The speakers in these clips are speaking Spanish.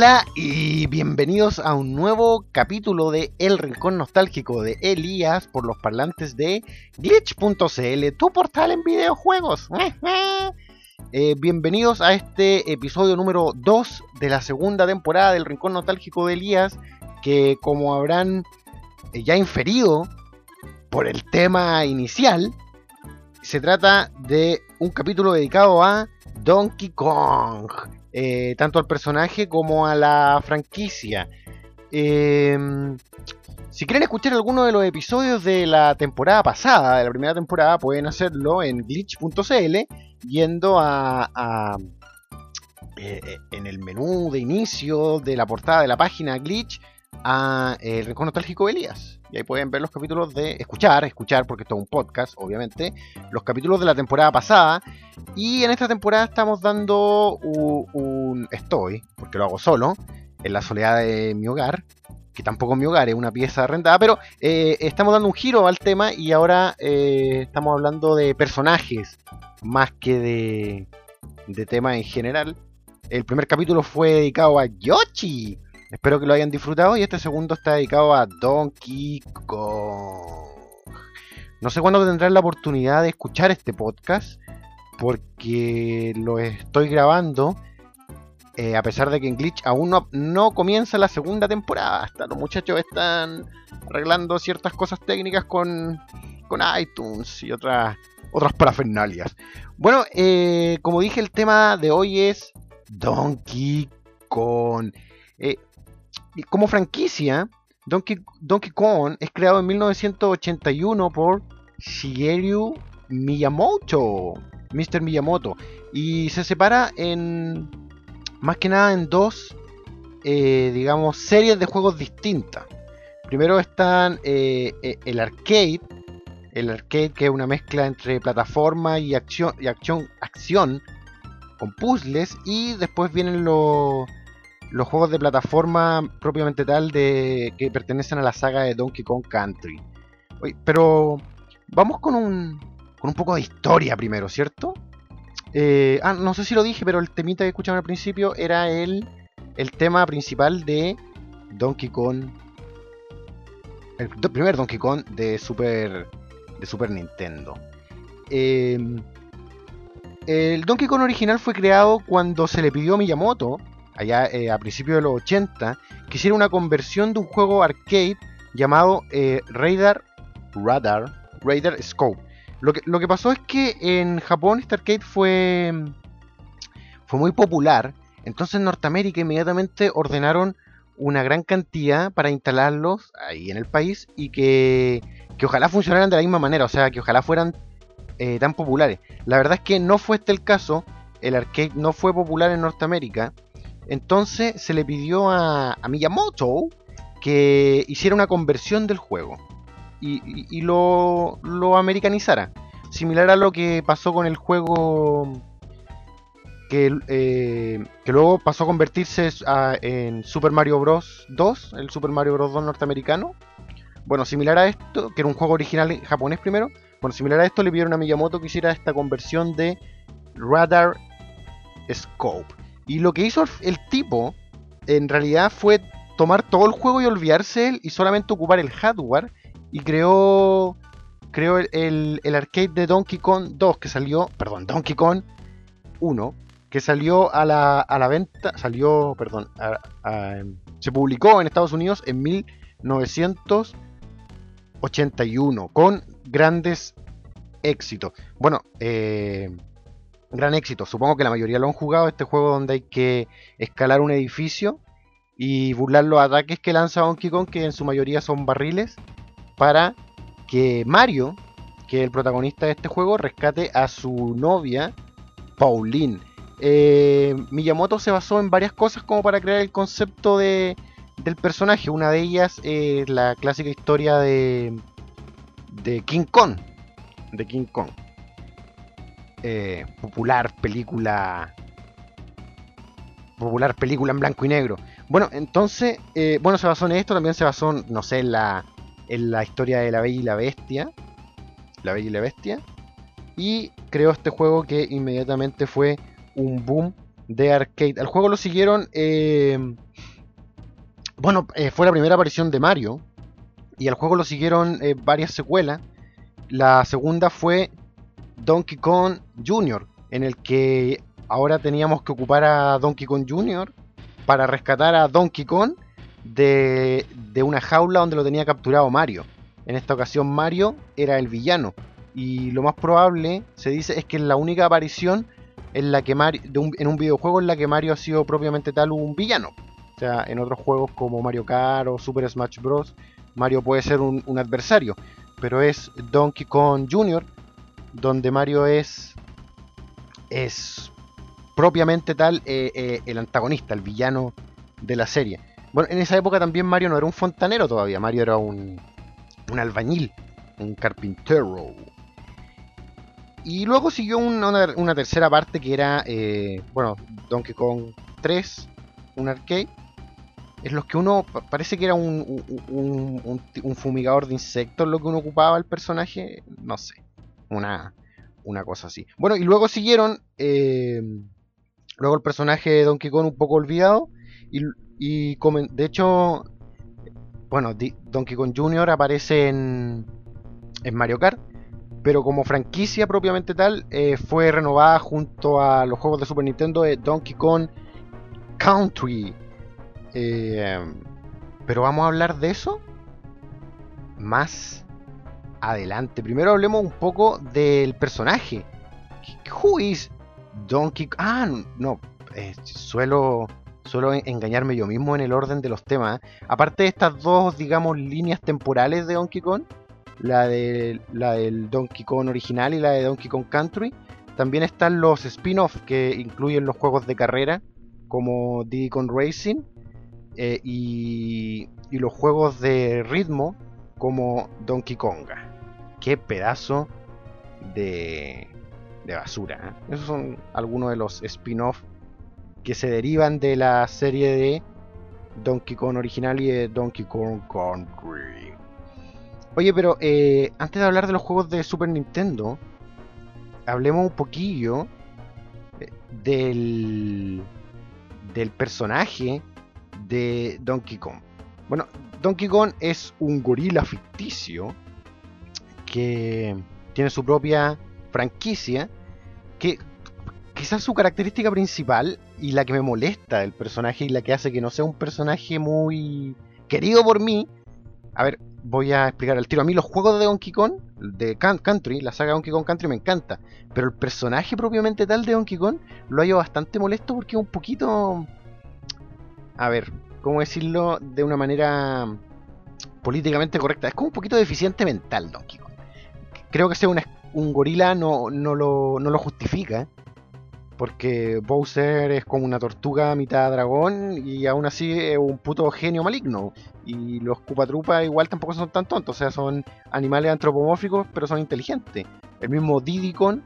Hola y bienvenidos a un nuevo capítulo de El Rincón Nostálgico de Elías por los parlantes de glitch.cl, tu portal en videojuegos. Eh, bienvenidos a este episodio número 2 de la segunda temporada del Rincón Nostálgico de Elías, que como habrán eh, ya inferido por el tema inicial, se trata de un capítulo dedicado a Donkey Kong. Eh, tanto al personaje como a la franquicia. Em, si quieren escuchar alguno de los episodios de la temporada pasada, de la primera temporada, pueden hacerlo en glitch.cl, yendo a, eh, en el menú de inicio de la portada de la página Glitch a El Rincón Nostálgico Elías. Y ahí pueden ver los capítulos de. Escuchar, escuchar, porque esto es un podcast, obviamente. Los capítulos de la temporada pasada. Y en esta temporada estamos dando un. estoy, porque lo hago solo, en la soledad de mi hogar. Que tampoco es mi hogar, es una pieza arrendada. Pero eh, estamos dando un giro al tema y ahora eh, estamos hablando de personajes más que de, de temas en general. El primer capítulo fue dedicado a Yoshi Espero que lo hayan disfrutado y este segundo está dedicado a Donkey Kong. No sé cuándo tendrán la oportunidad de escuchar este podcast porque lo estoy grabando eh, a pesar de que en Glitch aún no, comienza la segunda temporada. Hasta los muchachos están arreglando ciertas cosas técnicas con, con iTunes y otras, otras parafernalias. Bueno, eh, como dije, el tema de hoy es Donkey Kong. Eh, como franquicia, Donkey, Donkey Kong es creado en 1981 por Shigeru Miyamoto, Mr. Miyamoto, y se separa en más que nada en dos, eh, digamos, series de juegos distintas. Primero están eh, eh, el arcade, el arcade que es una mezcla entre plataforma y acción, y acción, acción con puzzles, y después vienen los los juegos de plataforma propiamente tal de que pertenecen a la saga de Donkey Kong Country. pero vamos con un, con un poco de historia primero, ¿cierto? Eh, ah, no sé si lo dije, pero el temita que escuchamos al principio era el, el tema principal de Donkey Kong. El primer Donkey Kong de Super, de Super Nintendo. Em, el Donkey Kong original fue creado cuando se le pidió a Miyamoto allá eh, a principios de los 80, que hiciera una conversión de un juego arcade llamado eh, Radar, Radar, Radar Scope. Lo que, lo que pasó es que en Japón este arcade fue, fue muy popular, entonces en Norteamérica inmediatamente ordenaron una gran cantidad para instalarlos ahí en el país y que, que ojalá funcionaran de la misma manera, o sea, que ojalá fueran eh, tan populares. La verdad es que no fue este el caso, el arcade no fue popular en Norteamérica entonces se le pidió a, Miyamoto que hiciera una conversión del juego y, lo, americanizara. Similar a lo que pasó con el juego que, eh, que luego pasó a convertirse en Super Mario Bros. 2, el Super Mario Bros. 2 norteamericano. Bueno, similar a esto, que era un juego original japonés primero. Bueno, similar a esto le pidieron a Miyamoto que hiciera esta conversión de Radar Scope. Y lo que hizo el tipo, en realidad, fue tomar todo el juego y olvidarse él y solamente ocupar el hardware. Y creó, creó el, arcade de Donkey Kong 2 que salió, perdón, Donkey Kong 1, que salió a la, a la venta, salió, perdón, se publicó en Estados Unidos en 1981 con grandes éxitos. Bueno, eh, gran éxito. Supongo que la mayoría lo han jugado. Este juego donde hay que escalar un edificio y burlar los ataques que lanza Donkey Kong, que en su mayoría son barriles, para que Mario, que es el protagonista de este juego, rescate a su novia, Pauline. Eh, Miyamoto se basó en varias cosas como para crear el concepto de, del personaje. Una de ellas es la clásica historia de, de King Kong. De King Kong. Eh, popular película popular película en blanco y negro. Bueno, entonces, eh, bueno, se basó en esto, también se basó, no sé, en la, en la historia de la Bella y la Bestia. La Bella y la Bestia. Y creó este juego que inmediatamente fue un boom de arcade. Al juego lo siguieron. Eh, bueno, fue la primera aparición de Mario. Y al juego lo siguieron varias secuelas. La segunda fue Donkey Kong Jr., en el que ahora teníamos que ocupar a Donkey Kong Jr. para rescatar a Donkey Kong de, de una jaula donde lo tenía capturado Mario. En esta ocasión Mario era el villano. Y lo más probable, se dice, es que es la única aparición en la que Mario, en un videojuego en la que Mario ha sido propiamente tal un villano. O sea, en otros juegos como Mario Kart o Super Smash Bros. Mario puede ser un, adversario. Pero es Donkey Kong Jr. donde Mario es. es propiamente tal eh, eh, el antagonista, el villano de la serie. Bueno, en esa época también Mario no era un fontanero todavía, Mario era un, un albañil, un carpintero. Y luego siguió una, tercera parte que era, eh, bueno, Donkey Kong 3, un arcade. En los que uno parece que era un, un, fumigador de insectos lo que uno ocupaba el personaje. No sé. Una, una cosa así. Bueno, y luego siguieron. Eh, luego el personaje de Donkey Kong un poco olvidado. Y, y de hecho, bueno, Donkey Kong Jr. aparece en, en Mario Kart pero como franquicia propiamente tal, eh, fue renovada junto a los juegos de Super Nintendo de Donkey Kong Country. Eh, pero vamos a hablar de eso más adelante. Primero hablemos un poco del personaje. Who is Donkey Kong? Ah, no, eh, suelo, suelo engañarme yo mismo en el orden de los temas. Aparte de estas dos, digamos, líneas temporales de Donkey Kong, la, de, la del Donkey Kong original y la de Donkey Kong Country. También están los spin-offs que incluyen los juegos de carrera, como Diddy Kong Racing, eh, y, y, los juegos de ritmo, como Donkey Konga. Qué pedazo de, de basura. ¿eh? Esos son algunos de los spin-offs que se derivan de la serie de Donkey Kong original y de Donkey Kong Country. Oye, pero eh, antes de hablar de los juegos de Super Nintendo, hablemos un poquillo eh, del, del personaje de Donkey Kong. Bueno, Donkey Kong es un gorila ficticio que tiene su propia franquicia, que quizás su característica principal y la que me molesta del personaje y la que hace que no sea un personaje muy querido por mí, a ver, voy a explicar el tiro. A mí los juegos de Donkey Kong, de Country, la saga Donkey Kong Country me encanta. Pero el personaje propiamente tal de Donkey Kong lo hallo bastante molesto porque es un poquito... A ver, ¿cómo decirlo de una manera políticamente correcta? Es como un poquito deficiente mental Donkey Kong. Creo que ser un gorila no, no, lo, no lo justifica. Porque Bowser es como una tortuga mitad dragón y aún así es un puto genio maligno. Y los Koopa igual tampoco son tan tontos, o sea, son animales antropomórficos pero son inteligentes. El mismo Diddy Kong,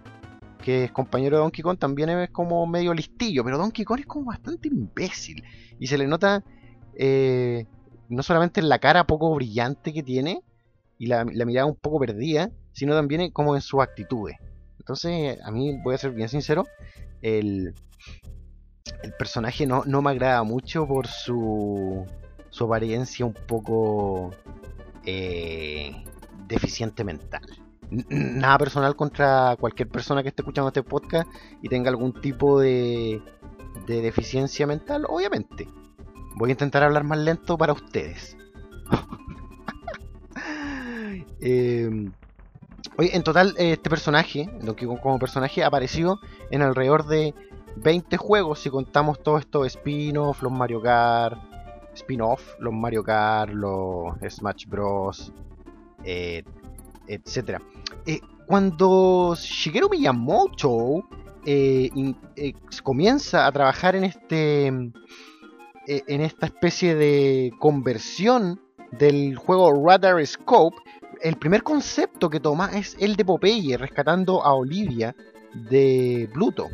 que es compañero de Donkey Kong, también es como medio listillo, pero Donkey Kong es como bastante imbécil. Y se le nota eh, no solamente en la cara poco brillante que tiene y la mirada un poco perdida, sino también como en sus actitudes. Entonces, a mí, voy a ser bien sincero, el, el personaje no, me agrada mucho por su, su apariencia un poco eh, deficiente mental. Nada personal contra cualquier persona que esté escuchando este podcast y tenga algún tipo de, de deficiencia mental, obviamente. Voy a intentar hablar más lento para ustedes. eh, Oye, en total, eh, este personaje, Donkey Kong como personaje, apareció en alrededor de 20 juegos si contamos todos estos spin-off, los Mario Kart, spin-off, los Mario Kart, los Smash Bros, eh, etc. Eh, cuando Shigeru Miyamoto comienza a trabajar en este en esta especie de conversión del juego Radar Scope, el primer concepto que toma es el de Popeye rescatando a Olivia de Pluto.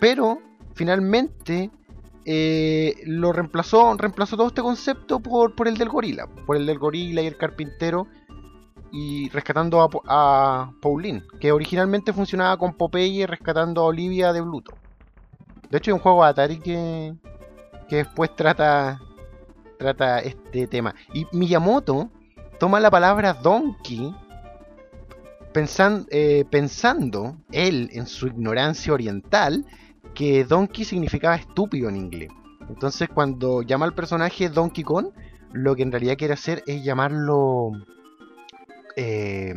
Pero finalmente eh, lo reemplazó, reemplazó todo este concepto por, por el del gorila, por el del gorila y el carpintero y rescatando a, Pauline, que originalmente funcionaba con Popeye rescatando a Olivia de Pluto. De hecho, hay un juego de Atari que, que después trata, trata este tema. Y Miyamoto toma la palabra donkey eh, pensando él en su ignorancia oriental que donkey significaba estúpido en inglés. Entonces cuando llama al personaje Donkey Kong, lo que en realidad quiere hacer es llamarlo eh,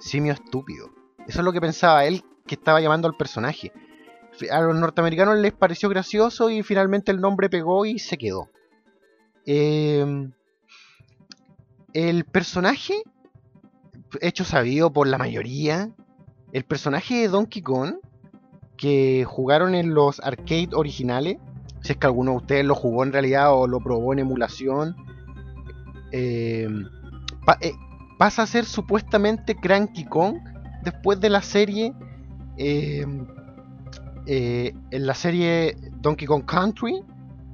simio estúpido. Eso es lo que pensaba él que estaba llamando al personaje. A los norteamericanos les pareció gracioso y finalmente el nombre pegó y se quedó. Eh, el personaje, hecho sabido por la mayoría, el personaje de Donkey Kong, que jugaron en los arcade originales, si es que alguno de ustedes lo jugó en realidad o lo probó en emulación, eh, eh, pasa a ser supuestamente Cranky Kong después de la serie. Eh, en la serie Donkey Kong Country,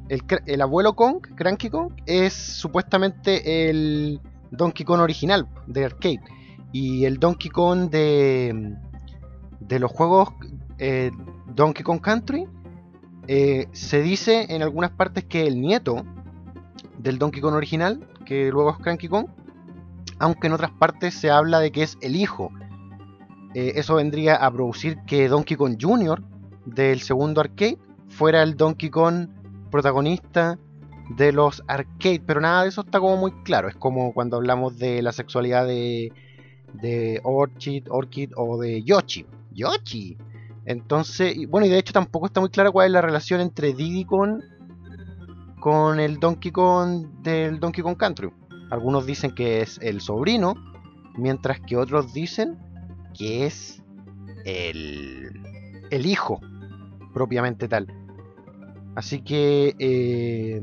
el, el, abuelo Kong, Cranky Kong, es supuestamente el, Donkey Kong original de arcade. Y el Donkey Kong de, de los juegos eh, Donkey Kong Country eh, se dice en algunas partes que el nieto del Donkey Kong original, que luego es Cranky Kong, aunque en otras partes se habla de que es el hijo. Eh, eso vendría a producir que Donkey Kong Jr. del segundo arcade fuera el Donkey Kong protagonista de los arcade, pero nada de eso está como muy claro. Es como cuando hablamos de la sexualidad de, de Orchid, Orchid o de Yoshi. Yoshi. Entonces, bueno, y de hecho tampoco está muy clara cuál es la relación entre Diddy con, con el Donkey Kong del Donkey Kong Country. Algunos dicen que es el sobrino, mientras que otros dicen que es el, el hijo, propiamente tal. Así que eh,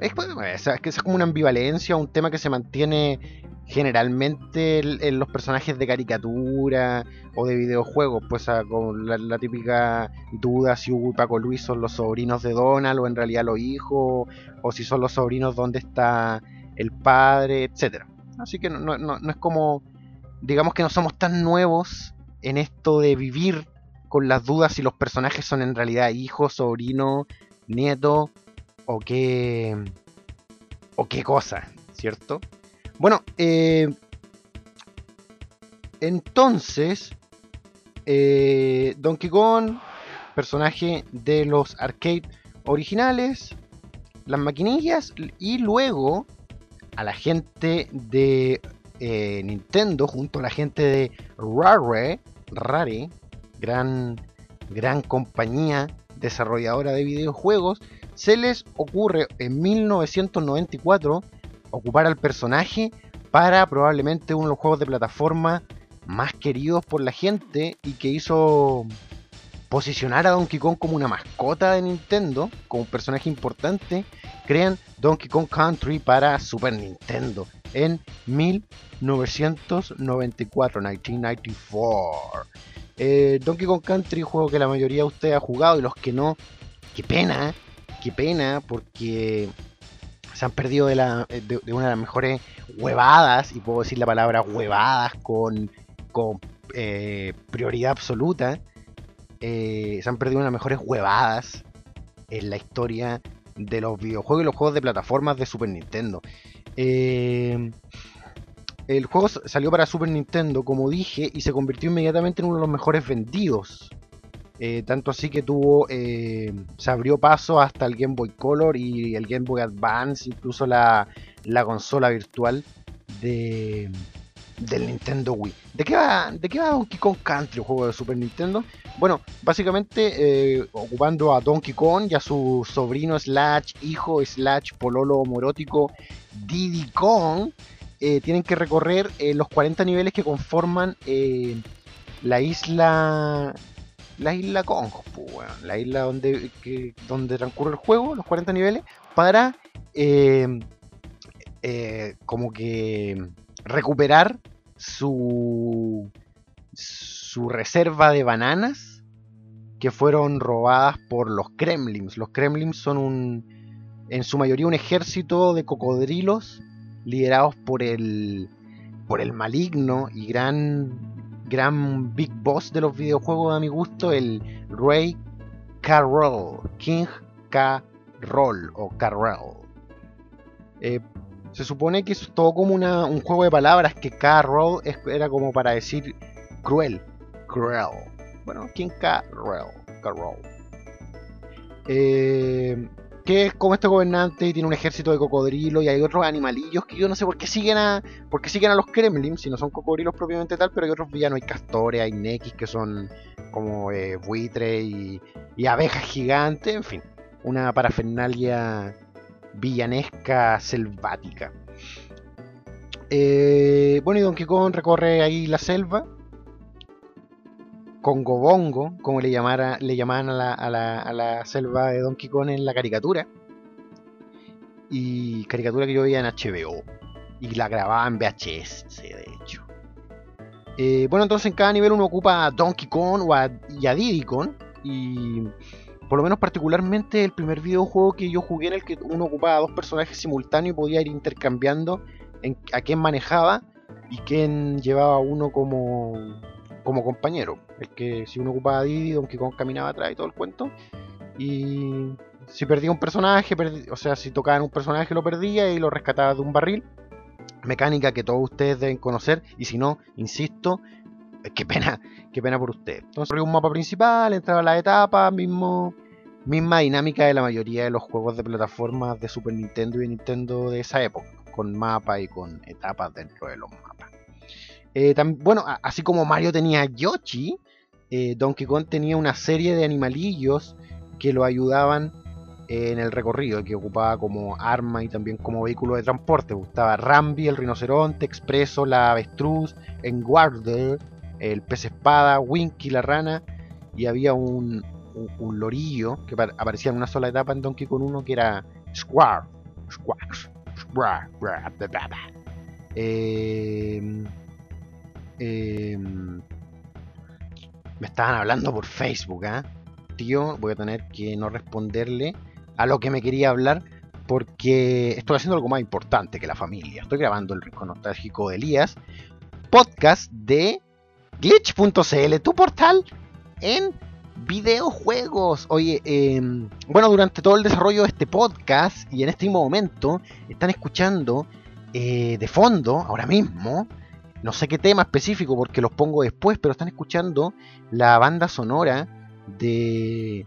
es, que es como una ambivalencia, un tema que se mantiene generalmente en, los personajes de caricatura o de videojuegos, pues con la, típica duda si Hugo y Paco Luis son los sobrinos de Donald o en realidad los hijos, o si son los sobrinos donde está el padre, etcétera. Así que no, no es como, digamos que no somos tan nuevos en esto de vivir con las dudas si los personajes son en realidad hijos, sobrinos, nietos o qué, o qué cosa, ¿cierto? Bueno, eh, entonces, eh, Donkey Kong, personaje de los arcade originales, las maquinillas y luego a la gente de eh, Nintendo junto a la gente de Rare, Rare, gran, gran compañía desarrolladora de videojuegos, se les ocurre en 1994 ocupar al personaje para probablemente uno de los juegos de plataforma más queridos por la gente y que hizo posicionar a Donkey Kong como una mascota de Nintendo, como un personaje importante, crean Donkey Kong Country para Super Nintendo en 1994, 1994. Eh, Donkey Kong Country, juego que la mayoría de ustedes ha jugado y los que no, qué pena, qué pena, porque se han perdido de, una de las mejores huevadas, y puedo decir la palabra huevadas con, con eh, prioridad absoluta. Eh, se han perdido una de las mejores huevadas en la historia de los videojuegos y los juegos de plataformas de Super Nintendo. Eh, el juego salió para Super Nintendo, como dije, y se convirtió inmediatamente en uno de los mejores vendidos eh, tanto así que tuvo, eh, se abrió paso hasta el Game Boy Color y el Game Boy Advance, incluso la, consola virtual de, del Nintendo Wii. ¿De qué, va, ¿De qué va Donkey Kong Country, un juego de Super Nintendo? Bueno, básicamente eh, ocupando a Donkey Kong y a su sobrino slash hijo slash pololo morótico Diddy Kong, tienen que recorrer los 40 niveles que conforman la isla la isla Kong, la isla donde, donde transcurre el juego, los 40 niveles, para eh, eh, como que recuperar su, su reserva de bananas que fueron robadas por los Kremlins. Los Kremlins son un, en su mayoría un ejército de cocodrilos liderados por el, por el maligno y gran gran big boss de los videojuegos a mi gusto, el Ray Carroll. King Carroll o Carroll. Eh, se supone que es todo como una, un juego de palabras que Carroll era como para decir cruel. Cruel. Bueno, King Carroll. Carroll. Eh, que es como este gobernante y tiene un ejército de cocodrilos y hay otros animalillos que yo no sé por qué siguen a por qué siguen a los Kremlin si no son cocodrilos propiamente tal pero hay otros villanos hay castores hay nekis que son como eh, buitres y, y abejas gigantes en fin una parafernalia villanesca selvática. Eh, bueno y Donkey Kong recorre ahí la selva Congobongo, como le, llamara, le llamaban a la, a, la, a la, selva de Donkey Kong en la caricatura. Y caricatura que yo veía en HBO. Y la grababa en VHS, de hecho. Eh, bueno, entonces en cada nivel uno ocupa a Donkey Kong o a, y a Diddy Kong. Y por lo menos particularmente el primer videojuego que yo jugué en el que uno ocupaba a dos personajes simultáneos y podía ir intercambiando en, a quién manejaba y quién llevaba uno como como compañero. El que si uno ocupaba Didi, Donkey Kong caminaba atrás y todo el cuento. Y si perdía un personaje, o sea, si tocaban un personaje lo perdía y lo rescataba de un barril. Mecánica que todos ustedes deben conocer. Y si no, insisto, qué pena, qué pena por ustedes. Entonces, un mapa principal, entraba a la etapa, mismo, misma dinámica de la mayoría de los juegos de plataformas de Super Nintendo y de Nintendo de esa época, con mapa y con etapas dentro de los mapas. Eh, bueno, así como Mario tenía Yoshi, eh, Donkey Kong tenía una serie de animalillos que lo ayudaban en el recorrido, que ocupaba como arma y también como vehículo de transporte. Gustaba Rambi, el rinoceronte, Expreso, la avestruz, Enguarder, el pez espada, Winky, la rana, y había un, lorillo que aparecía en una sola etapa en Donkey Kong 1 que era Square. Square. Square. Eh, Em, me estaban hablando por Facebook, ¿ah? Tío, voy a tener que no responderle a lo que me quería hablar porque estoy haciendo algo más importante que la familia. Estoy grabando el rico nostálgico de Elías, podcast de glitch.cl, tu portal en videojuegos. Oye, em, bueno, durante todo el desarrollo de este podcast y en este momento están escuchando eh, de fondo, ahora mismo, no sé qué tema específico porque los pongo después, pero están escuchando la banda sonora de,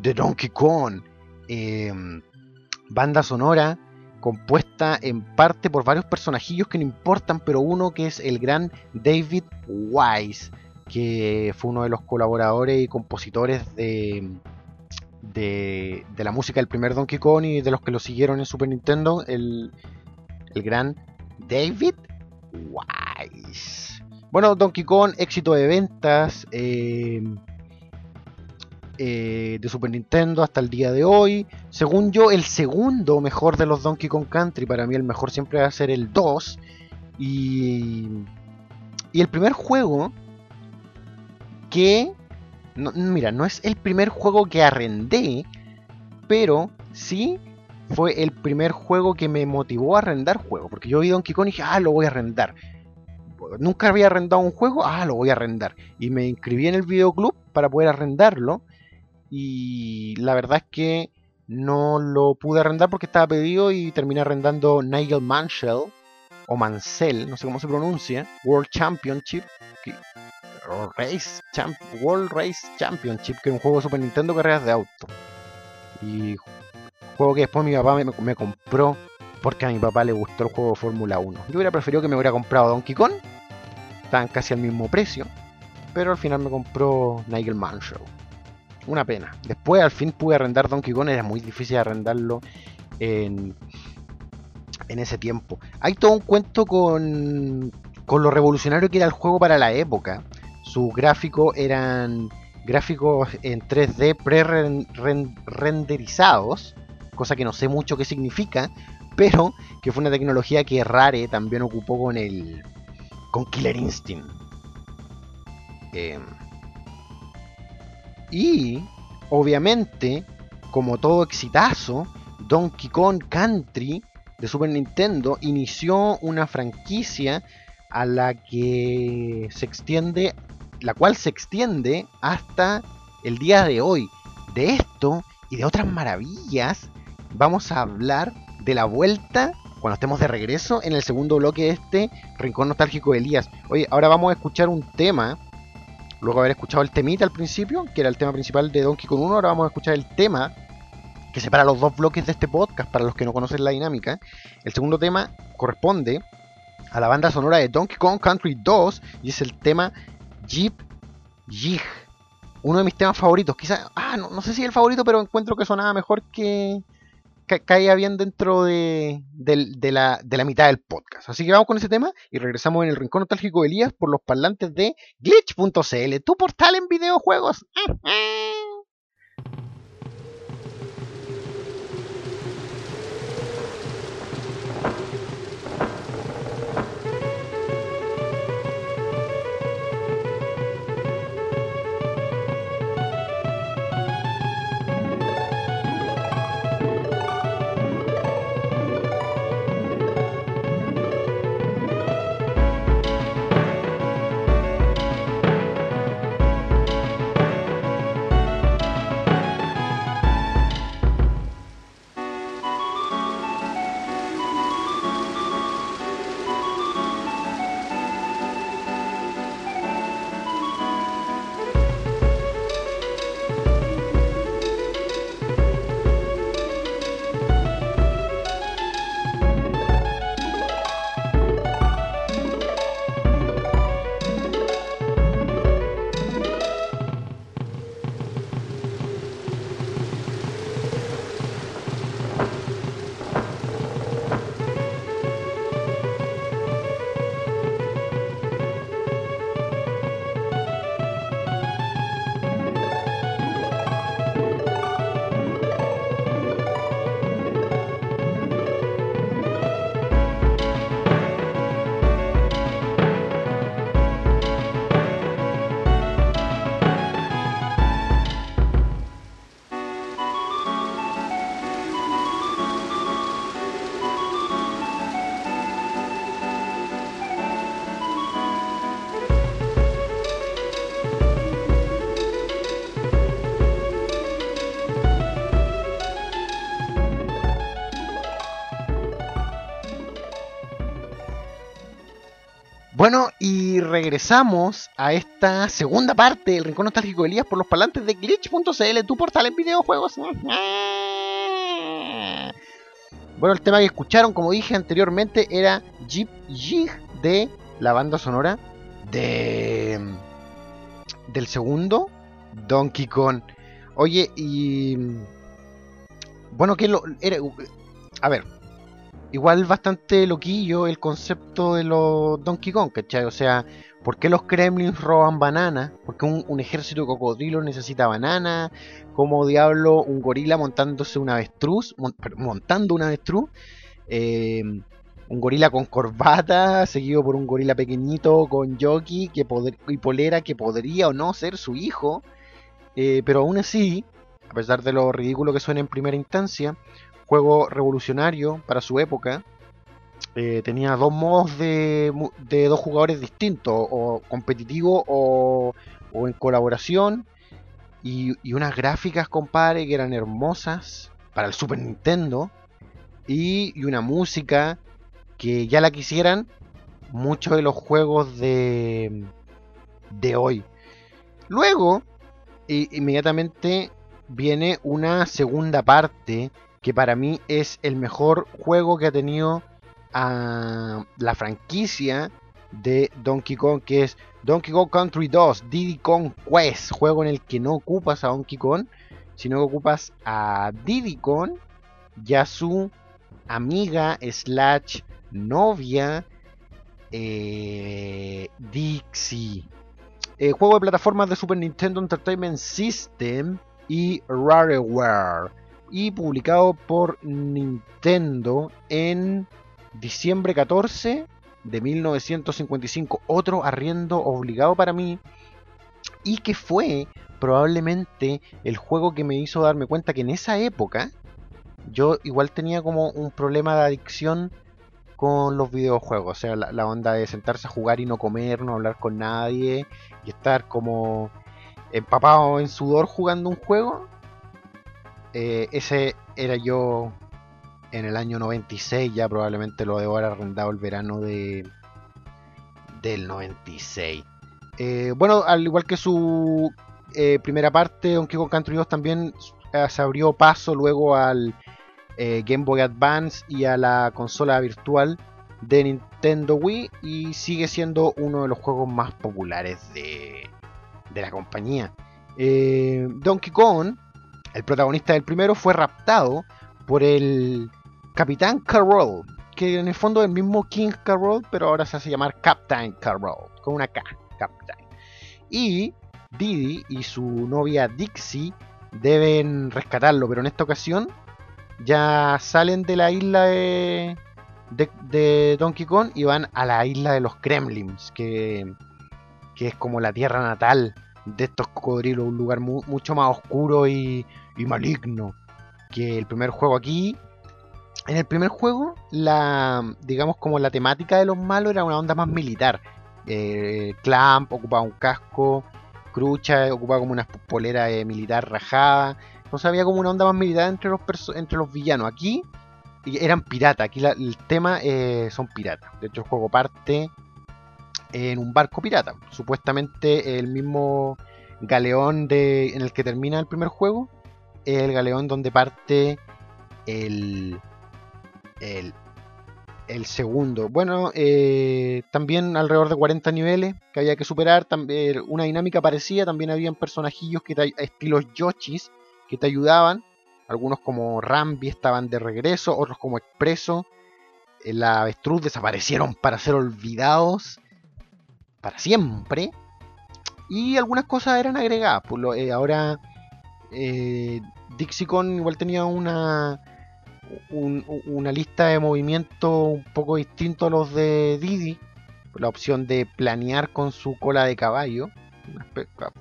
de Donkey Kong. Em, banda sonora compuesta en parte por varios personajillos que no importan, pero uno que es el gran David Wise, que fue uno de los colaboradores y compositores de, de, de, la música del primer Donkey Kong y de los que lo siguieron en Super Nintendo, el, el gran David Wise. Bueno, Donkey Kong, éxito de ventas eh, eh, de Super Nintendo hasta el día de hoy. Según yo, el segundo mejor de los Donkey Kong Country. Para mí el mejor siempre va a ser el 2. Y, y el primer juego que... mira, no es el primer juego que arrendé, pero sí fue el primer juego que me motivó a arrendar juego. Porque yo vi Donkey Kong y dije, ah, lo voy a arrendar. Nunca había arrendado un juego, ah, lo voy a arrendar. Y me inscribí en el videoclub para poder arrendarlo. Y la verdad es que no lo pude arrendar porque estaba pedido y terminé arrendando Nigel Mansell o Mansell, no sé cómo se pronuncia, World Championship. Race World Race Championship, que es un juego de Super Nintendo carreras de auto. Y Juego que después mi papá me, compró porque a mi papá le gustó el juego Fórmula 1. Yo hubiera preferido que me hubiera comprado Donkey Kong. Estaban casi al mismo precio. Pero al final me compró Nigel Mansell. Una pena. Después al fin pude arrendar Donkey Kong. Era muy difícil arrendarlo en, en ese tiempo. Hay todo un cuento con, con lo revolucionario que era el juego para la época. Sus gráficos eran gráficos en 3D pre-renderizados cosa que no sé mucho qué significa, pero que fue una tecnología que Rare también ocupó con el con Killer Instinct. Em, y obviamente, como todo exitazo, Donkey Kong Country de Super Nintendo inició una franquicia a la que se extiende, la cual se extiende hasta el día de hoy de esto y de otras maravillas, vamos a hablar de la vuelta cuando estemos de regreso en el segundo bloque de este Rincón Nostálgico de Elías. Oye, ahora vamos a escuchar un tema. Luego de haber escuchado el temita al principio, que era el tema principal de Donkey Kong 1, ahora vamos a escuchar el tema que separa los dos bloques de este podcast para los que no conocen la dinámica. El segundo tema corresponde a la banda sonora de Donkey Kong Country 2 y es el tema Jeep Jig. Uno de mis temas favoritos. Quizá, ah, no, no sé si es el favorito, pero encuentro que sonaba mejor que, caía bien dentro de, la, de, la, mitad del podcast. Así que vamos con ese tema y regresamos en el rincón nostálgico de Elías por los parlantes de glitch.cl, tu portal en videojuegos. Bueno, y regresamos a esta segunda parte del Rincón Nostálgico de Elías por los parlantes de Glitch.cl, tu portal en videojuegos. Bueno, el tema que escucharon, como dije anteriormente, era Jeep Jig de la banda sonora de del segundo Donkey Kong. Oye, y bueno, que lo era a ver, igual bastante loquillo el concepto de los Donkey Kong, ¿cachai? O sea, ¿por qué los Kremlins roban bananas? ¿Por qué un, ejército de cocodrilos necesita banana? ¿Cómo diablo un gorila montándose una avestruz? montando una avestruz. Eh, un gorila con corbata, seguido por un gorila pequeñito con jockey que y polera que podría o no ser su hijo. Eh, pero aún así, a pesar de lo ridículo que suena en primera instancia, juego revolucionario para su época. Eh, tenía dos modos de, dos jugadores distintos, o competitivo o, en colaboración. Y, unas gráficas, compadre, que eran hermosas para el Super Nintendo. Y, una música que ya la quisieran muchos de los juegos de, de hoy. Luego, inmediatamente viene una segunda parte que para mí es el mejor juego que ha tenido a la franquicia de Donkey Kong, que es Donkey Kong Country 2, Diddy Kong Quest, juego en el que no ocupas a Donkey Kong, sino que ocupas a Diddy Kong y a su amiga slash novia eh, Dixie. Eh, juego de plataformas de Super Nintendo Entertainment System y Rareware y publicado por Nintendo en diciembre 14 de 1955. Otro arriendo obligado para mí y que fue probablemente el juego que me hizo darme cuenta que en esa época yo igual tenía como un problema de adicción con los videojuegos. O sea, la, la, onda de sentarse a jugar y no comer, no hablar con nadie y estar como empapado en sudor jugando un juego Eh, ese era yo en el año 96, ya probablemente lo debo haber arrendado el verano de del 96. Eh, bueno, al igual que su eh, primera parte, Donkey Kong Country 2 también se abrió paso luego al Game Boy Advance y a la consola virtual de Nintendo Wii y sigue siendo uno de los juegos más populares de, de la compañía. Donkey Kong, el protagonista del primero, fue raptado por el Capitán Carroll, que en el fondo es el mismo King Carroll, pero ahora se hace llamar Captain Carroll, con una K, Captain. Y Didi y su novia Dixie deben rescatarlo, pero en esta ocasión ya salen de la isla de, de, Donkey Kong y van a la isla de los Kremlins, que, que es como la tierra natal de estos cocodrilos, un lugar mucho más oscuro y, maligno que el primer juego aquí en el primer juego, la, digamos como la temática de los malos era una onda más militar. Eh, Clamp ocupaba un casco, Crucha ocupaba como una polera eh, militar rajada. Entonces había como una onda más militar entre los, entre los villanos. Aquí eran piratas, aquí el tema eh, son piratas. De hecho el juego parte en un barco pirata. Supuestamente el mismo galeón de, en el que termina el primer juego, el galeón donde parte el, el, segundo. Bueno, eh, también alrededor de 40 niveles que había que superar. También una dinámica parecida. También habían personajillos que estilos Yoshis que te ayudaban. Algunos como Rambi estaban de regreso, otros como Expreso. Eh, la avestruz desaparecieron para ser olvidados para siempre. Y algunas cosas eran agregadas. Pues eh, ahora Dixicon igual tenía una una lista de movimiento un poco distinto a los de Didi. La opción de planear con su cola de caballo.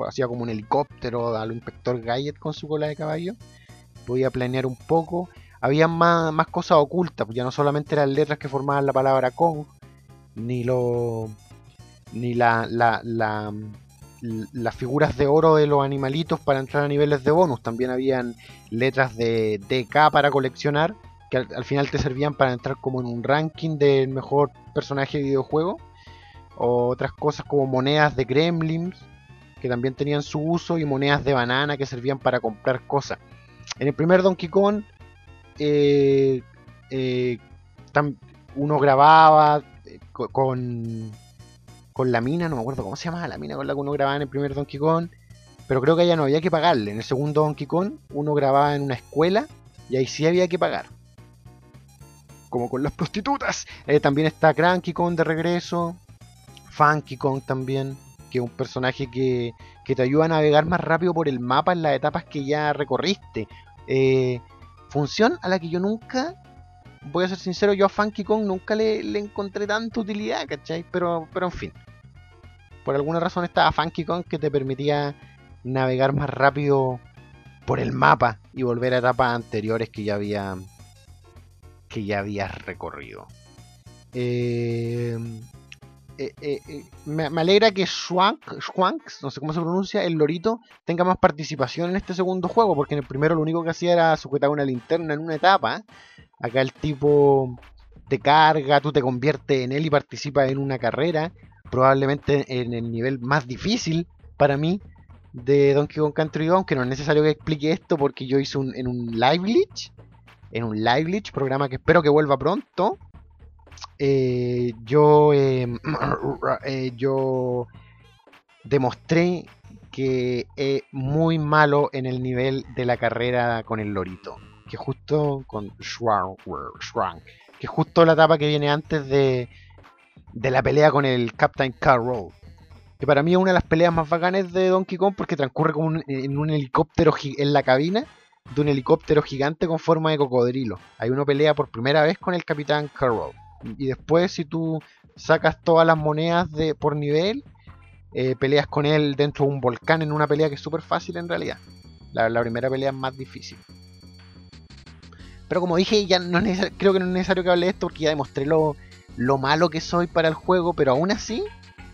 Hacía como un helicóptero a lo inspector Gadget con su cola de caballo. Podía planear un poco. Había más, más cosas ocultas, ya no solamente las letras que formaban la palabra con, ni lo. Ni la, la, la las figuras de oro de los animalitos para entrar a niveles de bonus. También habían letras de DK para coleccionar, que al, final te servían para entrar como en un ranking del mejor personaje de videojuego. O otras cosas como monedas de gremlins, que también tenían su uso, y monedas de banana que servían para comprar cosas. En el primer Donkey Kong, eh, eh, uno grababa eh, con con la mina, no me acuerdo cómo se llama la mina con la que uno grababa en el primer Donkey Kong, pero creo que ya no había que pagarle. En el segundo Donkey Kong uno grababa en una escuela y ahí sí había que pagar. Como con las prostitutas. Eh, también está Cranky Kong de regreso. Funky Kong también, que es un personaje que, que te ayuda a navegar más rápido por el mapa en las etapas que ya recorriste. Eh, función a la que yo nunca voy a ser sincero, yo a Funky Kong nunca le, le, encontré tanta utilidad, ¿cachai? Pero, pero en fin por alguna razón estaba Funky Kong que te permitía navegar más rápido por el mapa y volver a etapas anteriores que ya había que ya habías recorrido. Eh, eh, eh, me, alegra que Schwank, no sé cómo se pronuncia, el lorito, tenga más participación en este segundo juego, porque en el primero lo único que hacía era sujetar una linterna en una etapa. Acá el tipo te carga, tú te conviertes en él y participas en una carrera probablemente en el nivel más difícil para mí de Donkey Kong Country 2, aunque no es necesario que explique esto porque yo hice un, en un live glitch, en un live glitch, programa que espero que vuelva pronto. Eh, yo, em, eh, yo demostré que es muy malo en el nivel de la carrera con el lorito, que justo con Shrank, que justo la etapa que viene antes de de la pelea con el Captain Carroll. Que para mí es una de las peleas más bacanas de Donkey Kong porque transcurre como en un helicóptero en la cabina de un helicóptero gigante con forma de cocodrilo. Hay uno pelea por primera vez con el Capitán Carroll. Y después si tú sacas todas las monedas de, por nivel, eh, peleas con él dentro de un volcán en una pelea que es súper fácil en realidad. La, primera pelea es más difícil. Pero como dije, ya no creo que no es necesario que hable de esto porque ya demostré lo, lo malo que soy para el juego, pero aún así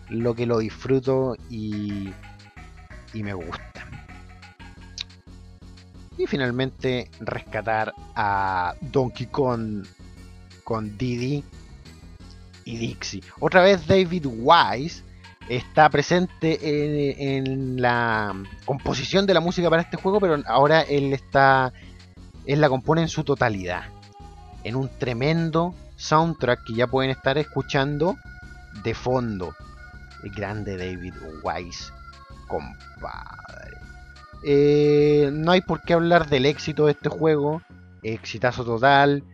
lo que lo disfruto y, y me gusta. Y finalmente rescatar a Donkey Kong con Didi y Dixie. Otra vez David Wise está presente en, la composición de la música para este juego, pero ahora él está él la compone en su totalidad, en un tremendo soundtrack que ya pueden estar escuchando de fondo. El grande David Wise, compadre. Eh, no hay por qué hablar del éxito de este juego, exitazo total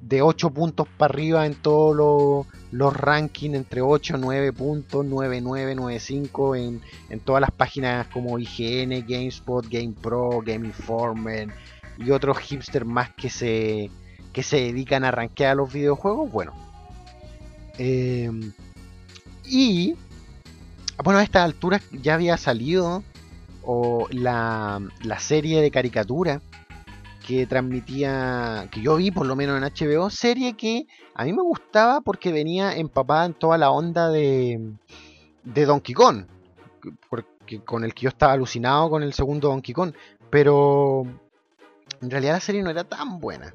de 8 puntos para arriba en todos los, rankings, entre 8, 9 puntos, 9, 9, 9, 5 en, en todas las páginas como IGN, GameSpot, GamePro, Game Informer y otros hipsters más que se, que se dedican a rankear a los videojuegos. Bueno, em, y bueno, a estas alturas ya había salido la, la serie de caricatura que transmitía, que yo vi por lo menos en HBO, serie que a mí me gustaba porque venía empapada en toda la onda de, de Donkey Kong, porque, con el que yo estaba alucinado con el segundo Donkey Kong, pero en realidad la serie no era tan buena,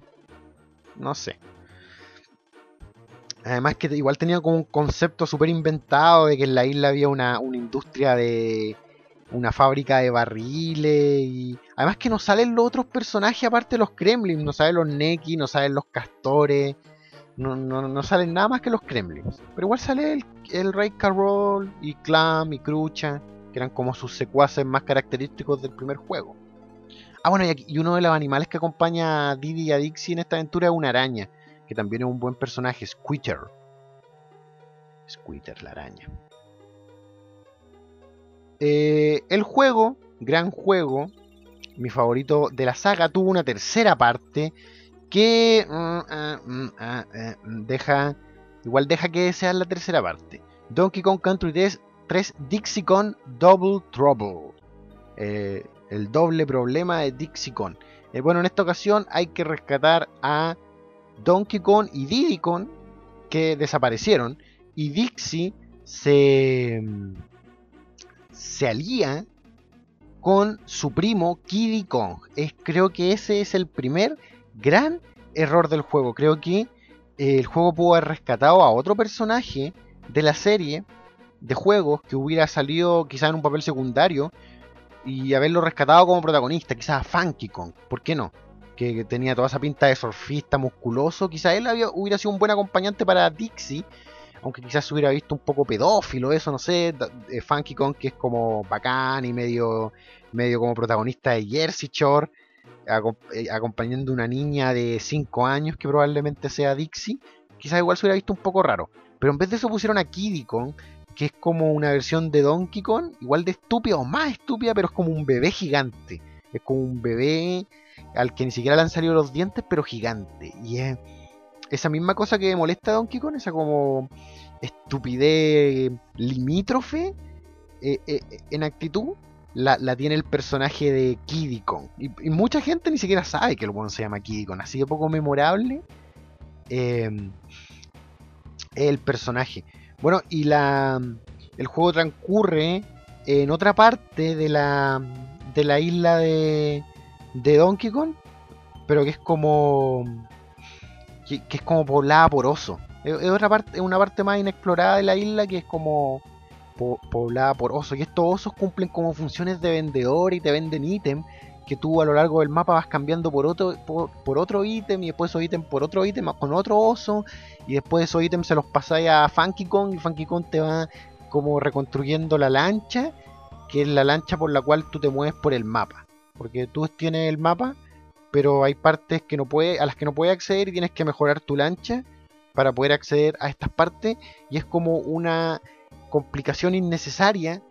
no sé. Además que igual tenía como un concepto súper inventado de que en la isla había una, una industria de, una fábrica de barriles y además que no salen los otros personajes aparte de los Kremlins, no salen los Neki, no salen los Castores, no, no, salen nada más que los Kremlins. Pero igual sale el, el Rey Carroll y Clam y Crucha, que eran como sus secuaces más característicos del primer juego. Ah, bueno, y, uno de los animales que acompaña a Didi y a Dixie en esta aventura es una araña, que también es un buen personaje, Squitter. Squitter, la araña. Eh, el juego, gran juego, mi favorito de la saga, tuvo una tercera parte que mm, ah, mm, ah, eh, deja, igual deja que sea la tercera parte. Donkey Kong Country 3, Dixie Kong Double Trouble. Eh, el doble problema de Dixie Kong. bueno, en esta ocasión hay que rescatar a Donkey Kong y Diddy Kong que desaparecieron y Dixie se se alía con su primo Kiddy Kong. Es, creo que ese es el primer gran error del juego. Creo que eh, el juego pudo haber rescatado a otro personaje de la serie de juegos que hubiera salido quizás en un papel secundario y haberlo rescatado como protagonista, quizás a Funky Kong, ¿por qué no? Que, tenía toda esa pinta de surfista musculoso, quizás él hubiera sido un buen acompañante para Dixie aunque quizás se hubiera visto un poco pedófilo, eso, no sé, Funky Kong que es como bacán y medio, medio como protagonista de Jersey Shore, eh, acompañando una niña de 5 años que probablemente sea Dixie, quizás igual se hubiera visto un poco raro. Pero en vez de eso pusieron a Kiddy Kong, que es como una versión de Donkey Kong, igual de estúpida o más estúpida, pero es como un bebé gigante. Es como un bebé al que ni siquiera le han salido los dientes, pero gigante. Y es esa misma cosa que molesta a Donkey Kong, esa como estupidez limítrofe eh, eh, en actitud, la, tiene el personaje de Kiddy Kong. Y, mucha gente ni siquiera sabe que el buen se llama Kiddy Kong, así de poco memorable em, el personaje. Bueno, y la el juego transcurre en otra parte de la de la isla de, de Donkey Kong, pero que es como que, es como poblada por osos. Es, otra parte, es una parte más inexplorada de la isla que es como poblada por osos. Y estos osos cumplen como funciones de vendedor y te venden ítem que tú a lo largo del mapa vas cambiando por otro por, otro ítem y después esos ítems por otro ítem con otro oso y después esos ítems se los pasáis a Funky Kong y Funky Kong te va como reconstruyendo la lancha que es la lancha por la cual tú te mueves por el mapa. Porque tú tienes el mapa pero hay partes que no puede, a las que no puedes acceder y tienes que mejorar tu lancha para poder acceder a estas partes y es como una complicación innecesaria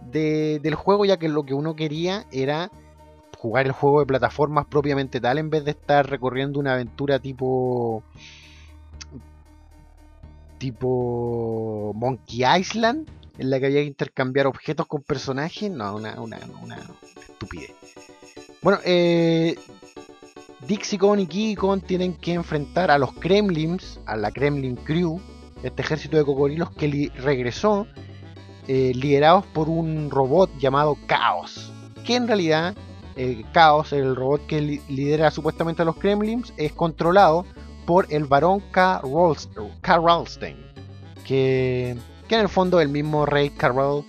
del juego ya que lo que uno quería era jugar el juego de plataformas propiamente tal en vez de estar recorriendo una aventura tipo tipo Monkey Island en la que había que intercambiar objetos con personajes. No una, una, una estupidez. Bueno eh, Dixicon y Kikon tienen que enfrentar a los Kremlins, a la Kremlin Crew, este ejército de cocodrilos que regresó eh, liderados por un robot llamado Chaos, que en realidad eh, Chaos, el robot que lidera supuestamente a los Kremlins, es controlado por el varón K. Ralstein, que, que en el fondo es el mismo rey Carl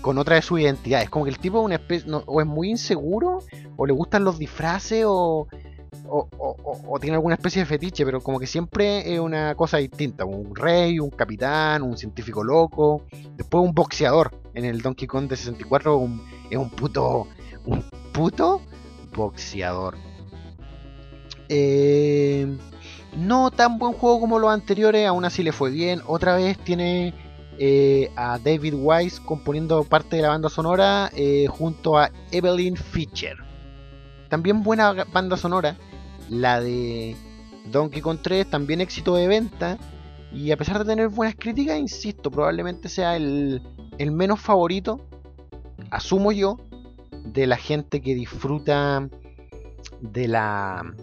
con otra de sus identidades. Como que el tipo es una especie, o es muy inseguro, o le gustan los disfraces, o, o, tiene alguna especie de fetiche, pero como que siempre es una cosa distinta. Un rey, un capitán, un científico loco, después un boxeador. En el Donkey Kong de 64 es un puto, un puto boxeador. Eh, no tan buen juego como los anteriores, aún así le fue bien. Otra vez tiene eh, a David Wise componiendo parte de la banda sonora eh, junto a Evelyn Fischer. También buena banda sonora, la de Donkey Kong 3, también éxito de venta. Y a pesar de tener buenas críticas, insisto, probablemente sea el, el menos favorito, asumo yo, de la gente que disfruta de la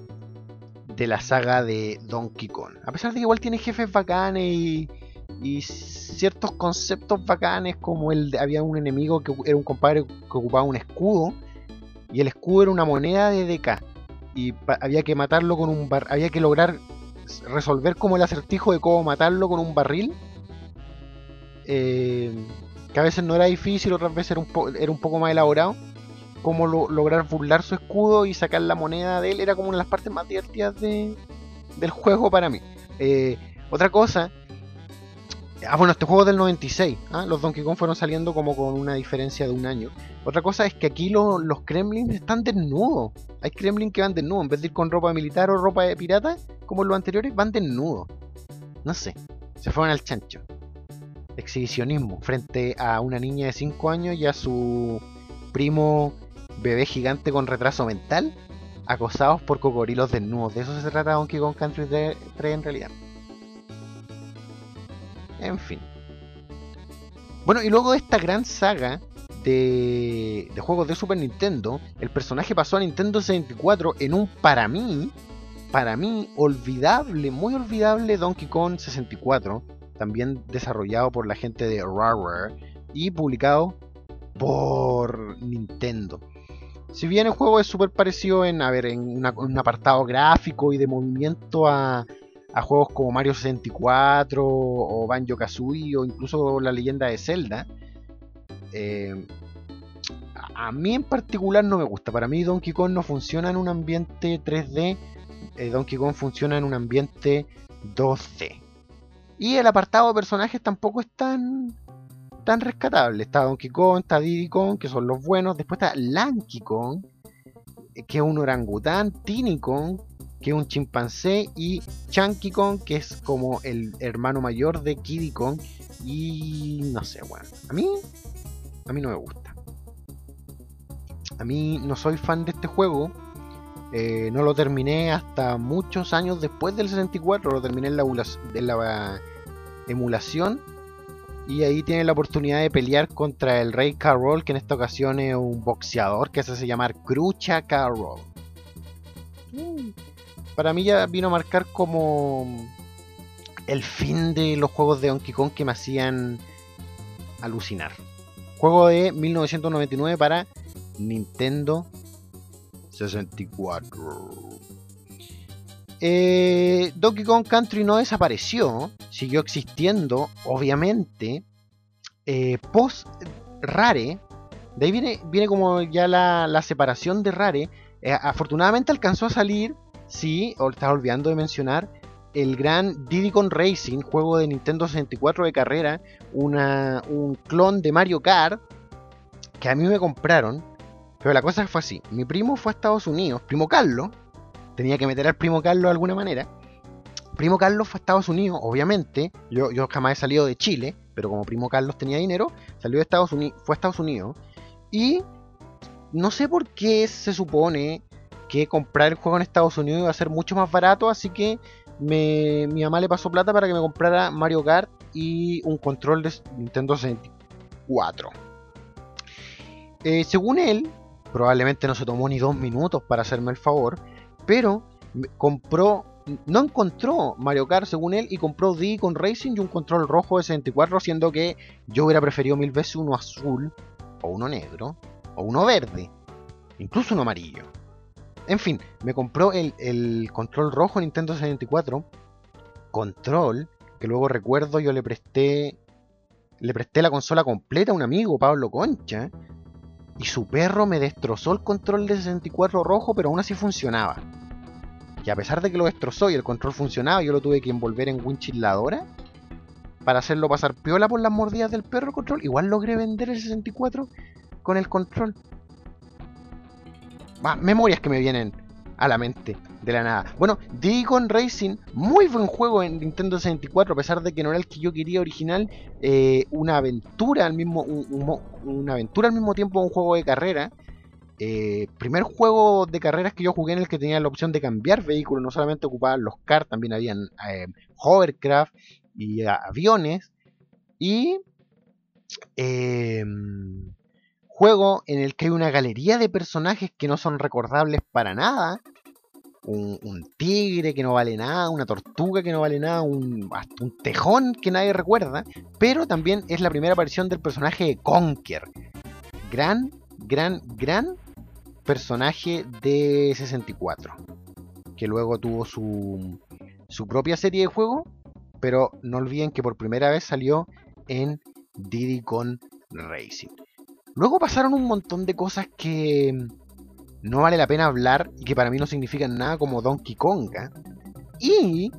de la saga de Donkey Kong. A pesar de que igual tiene jefes bacanes y, y ciertos conceptos bacanes, como el de, había un enemigo que era un compadre que ocupaba un escudo y el escudo era una moneda de DK y había que matarlo con un bar había que lograr resolver como el acertijo de cómo matarlo con un barril. Eh, que a veces no era difícil, otras veces era un, era un poco más elaborado cómo lograr burlar su escudo y sacar la moneda de él era como una de las partes más divertidas de, del juego para mí. Eh, otra cosa. Ah, bueno, este juego es del 96. ¿ah? Los Donkey Kong fueron saliendo como con una diferencia de un año. Otra cosa es que aquí los Kremlin están desnudos. Hay Kremlin que van desnudos. En vez de ir con ropa militar o ropa de pirata, como los anteriores, van desnudos. No sé. Se fueron al chancho. Exhibicionismo. Frente a una niña de 5 años y a su primo bebé gigante con retraso mental acosados por cocodrilos desnudos. De eso se trata Donkey Kong Country 3 en realidad. En fin. Bueno, y luego de esta gran saga de, de, juegos de Super Nintendo, el personaje pasó a Nintendo 64 en un para mí, para mí, olvidable, muy olvidable Donkey Kong 64, también desarrollado por la gente de Rareware y publicado por Nintendo. Si bien el juego es súper parecido en, a ver, en un apartado gráfico y de movimiento a, juegos como Mario 64 o Banjo Kazooie o incluso la leyenda de Zelda, eh, a mí en particular no me gusta. Para mí Donkey Kong no funciona en un ambiente 3D, eh, Donkey Kong funciona en un ambiente 2D. Y el apartado de personajes tampoco es tan, tan rescatable. Está Donkey Kong, está Diddy Kong, que son los buenos. Después está Lanky Kong, que es un orangután. Tiny Kong, que es un chimpancé. Y Chunky Kong, que es como el hermano mayor de Kiddy Kong. Y no sé, bueno. A mí, a mí no me gusta. A mí no soy fan de este juego. Eh, no lo terminé hasta muchos años después del 64. Lo terminé en la, en la emulación y ahí tiene la oportunidad de pelear contra el Rey Carroll, que en esta ocasión es un boxeador que se hace llamar Crucha Carroll. Mm. Para mí ya vino a marcar como el fin de los juegos de Donkey Kong que me hacían alucinar. Juego de 1999 para Nintendo 64. Eh, Donkey Kong Country no desapareció, siguió existiendo, obviamente. Eh, post Rare, de ahí viene, viene como ya la, separación de Rare. Eh, afortunadamente alcanzó a salir, sí, o estaba olvidando de mencionar, el gran Diddy Kong Racing, juego de Nintendo 64 de carrera, una, un clon de Mario Kart, que a mí me compraron. Pero la cosa fue así, mi primo fue a Estados Unidos, primo Carlos, tenía que meter al primo Carlos de alguna manera. Primo Carlos fue a Estados Unidos, obviamente. Yo, yo jamás he salido de Chile, pero como primo Carlos tenía dinero, salió de Estados Unidos, fue a Estados Unidos. Y no sé por qué se supone que comprar el juego en Estados Unidos iba a ser mucho más barato, así que mi mamá le pasó plata para que me comprara Mario Kart y un control de Nintendo 64. Eh, según él, probablemente no se tomó ni dos minutos para hacerme el favor, pero compró, no encontró Mario Kart según él y compró D con Racing y un control rojo de 64, siendo que yo hubiera preferido mil veces uno azul o uno negro o uno verde. incluso uno amarillo. En fin, me compró el, control rojo Nintendo 64. Control, que luego recuerdo yo le presté. Le presté la consola completa a un amigo, Pablo Concha. Y su perro me destrozó el control de 64 rojo, pero aún así funcionaba. Y a pesar de que lo destrozó y el control funcionaba, yo lo tuve que envolver en winchilladora para hacerlo pasar piola por las mordidas del perro control. Igual logré vender el 64 con el control. memorias que me vienen a la mente de la nada. Bueno, Digicon Racing, muy buen juego en Nintendo 64, a pesar de que no era el que yo quería original. Eh, una aventura al mismo, una aventura al mismo tiempo un juego de carrera. Eh, primer juego de carreras que yo jugué en el que tenía la opción de cambiar vehículos, no solamente ocupaban los cars, también habían eh, hovercraft y aviones. Y em, juego en el que hay una galería de personajes que no son recordables para nada. Un, tigre que no vale nada, una tortuga que no vale nada, un, un tejón que nadie recuerda. Pero también es la primera aparición del personaje de Conker. Gran, gran, gran personaje de 64. Que luego tuvo su, su propia serie de juegos pero no olviden que por primera vez salió en Diddy Con Racing. Luego pasaron un montón de cosas que no vale la pena hablar y que para mí no significan nada como Donkey Kong. ¿ah? Y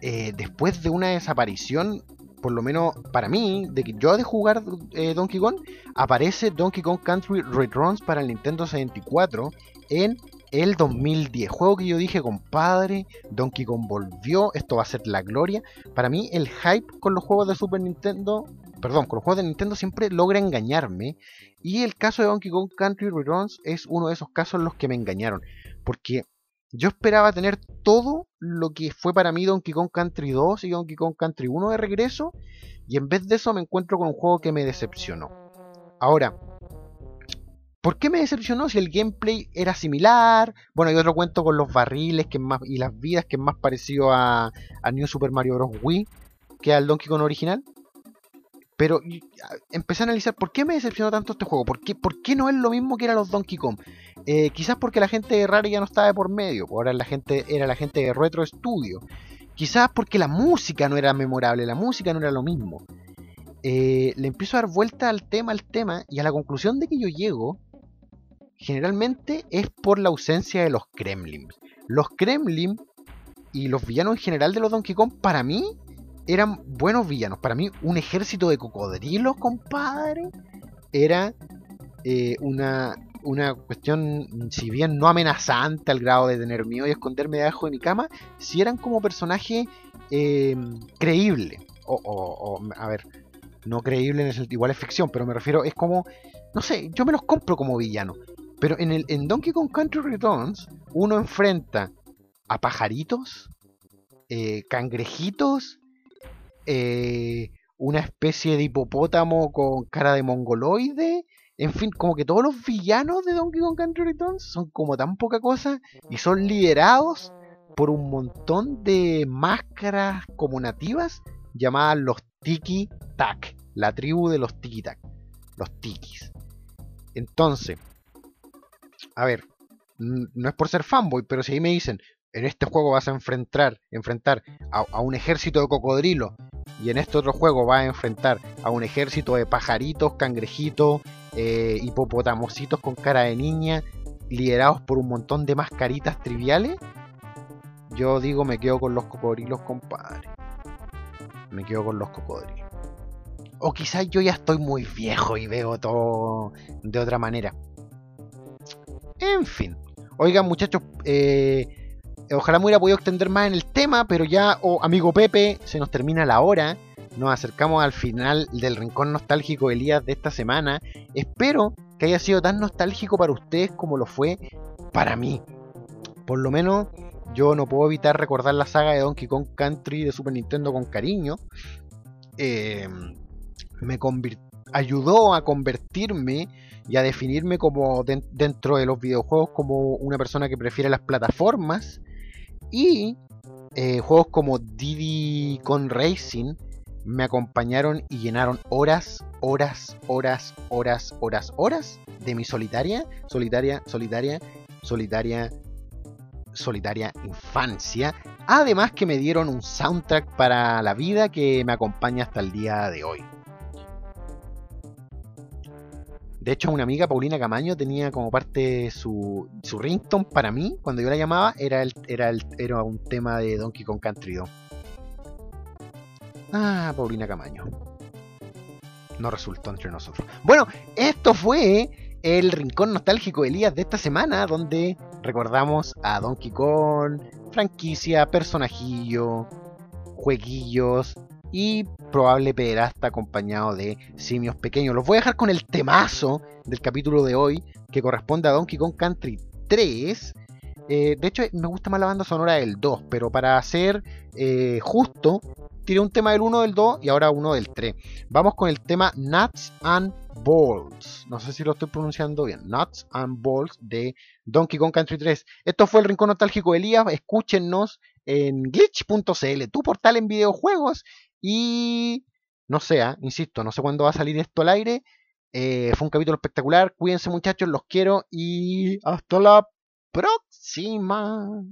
eh, después de una desaparición, por lo menos para mí, de que yo de jugar eh, Donkey Kong, aparece Donkey Kong Country Returns para el Nintendo 64 en el 2010. Juego que yo dije, compadre, Donkey Kong volvió, esto va a ser la gloria. Para mí el hype con los juegos de Super Nintendo, perdón, con los juegos de Nintendo siempre logra engañarme. Y el caso de Donkey Kong Country Returns es uno de esos casos en los que me engañaron. Porque yo esperaba tener todo lo que fue para mí Donkey Kong Country 2 y Donkey Kong Country 1 de regreso. Y en vez de eso me encuentro con un juego que me decepcionó. Ahora, ¿Por qué me decepcionó si el gameplay era similar? Bueno, hay otro cuento con los barriles que más, y las vidas que es más parecido a, New Super Mario Bros. Wii que al Donkey Kong original. Pero empecé a analizar por qué me decepcionó tanto este juego. ¿Por qué, por qué no es lo mismo que era los Donkey Kong? Eh, quizás porque la gente de Rare ya no estaba de por medio. Ahora la gente era la gente de Retro Studio. Quizás porque la música no era memorable. La música no era lo mismo. Eh, le empiezo a dar vuelta al tema, al tema. Y a la conclusión de que yo llego generalmente es por la ausencia de los Kremlins. Los Kremlin y los villanos en general de los Donkey Kong, para mí, eran buenos villanos. Para mí, un ejército de cocodrilos, compadre, era eh, una, una cuestión, si bien no amenazante al grado de tener miedo y esconderme debajo de mi cama, si eran como personaje eh, creíble. O, a ver, no creíble en el sentido, igual es ficción, pero me refiero, es como, no sé, yo me los compro como villano. Pero en, el, en Donkey Kong Country Returns, uno enfrenta a pajaritos, eh, cangrejitos, eh, una especie de hipopótamo con cara de mongoloide. En fin, como que todos los villanos de Donkey Kong Country Returns son como tan poca cosa y son liderados por un montón de máscaras como nativas llamadas los Tiki Tak, la tribu de los Tiki Tak, los Tikis. Entonces, a ver, no es por ser fanboy, pero si ahí me dicen, en este juego vas a enfrentar, enfrentar a, un ejército de cocodrilos y en este otro juego vas a enfrentar a un ejército de pajaritos, cangrejitos, eh, hipopotamositos con cara de niña, liderados por un montón de mascaritas triviales, yo digo me quedo con los cocodrilos, compadre. Me quedo con los cocodrilos. O quizás yo ya estoy muy viejo y veo todo de otra manera. En fin. Oigan, muchachos, eh, ojalá me hubiera podido extender más en el tema, pero ya, oh, amigo Pepe, se nos termina la hora. Nos acercamos al final del rincón nostálgico de Elías de esta semana. Espero que haya sido tan nostálgico para ustedes como lo fue para mí. Por lo menos yo no puedo evitar recordar la saga de Donkey Kong Country de Super Nintendo con cariño. Eh, me ayudó a convertirme y a definirme como dentro de los videojuegos como una persona que prefiere las plataformas y eh, juegos como Diddy Con Racing me acompañaron y llenaron horas, horas, horas, horas, horas, horas de mi solitaria, solitaria, solitaria, solitaria, solitaria infancia. Además que me dieron un soundtrack para la vida que me acompaña hasta el día de hoy. De hecho, una amiga, Paulina Camaño, tenía como parte su, su ringtone para mí, cuando yo la llamaba, era, el, era, el, era un tema de Donkey Kong Country 2. Ah, Paulina Camaño. No resultó entre nosotros. Bueno, esto fue el rincón nostálgico de Elías de esta semana, donde recordamos a Donkey Kong, franquicia, personajillo, jueguillos y probable pederasta acompañado de simios pequeños. Los voy a dejar con el temazo del capítulo de hoy, que corresponde a Donkey Kong Country 3. Eh, de hecho, me gusta más la banda sonora del 2, pero para ser eh, justo, tiré un tema del 1 del 2 y ahora uno del 3. Vamos con el tema Nuts and Balls. No sé si lo estoy pronunciando bien. Nuts and Balls de Donkey Kong Country 3. Esto fue el Rincón Nostálgico de Elías. Escúchenos en glitch.cl, tu portal en videojuegos. Y no sé, ¿ah? insisto, no sé cuándo va a salir esto al aire. Eh, fue un capítulo espectacular. Cuídense muchachos, los quiero y hasta la próxima.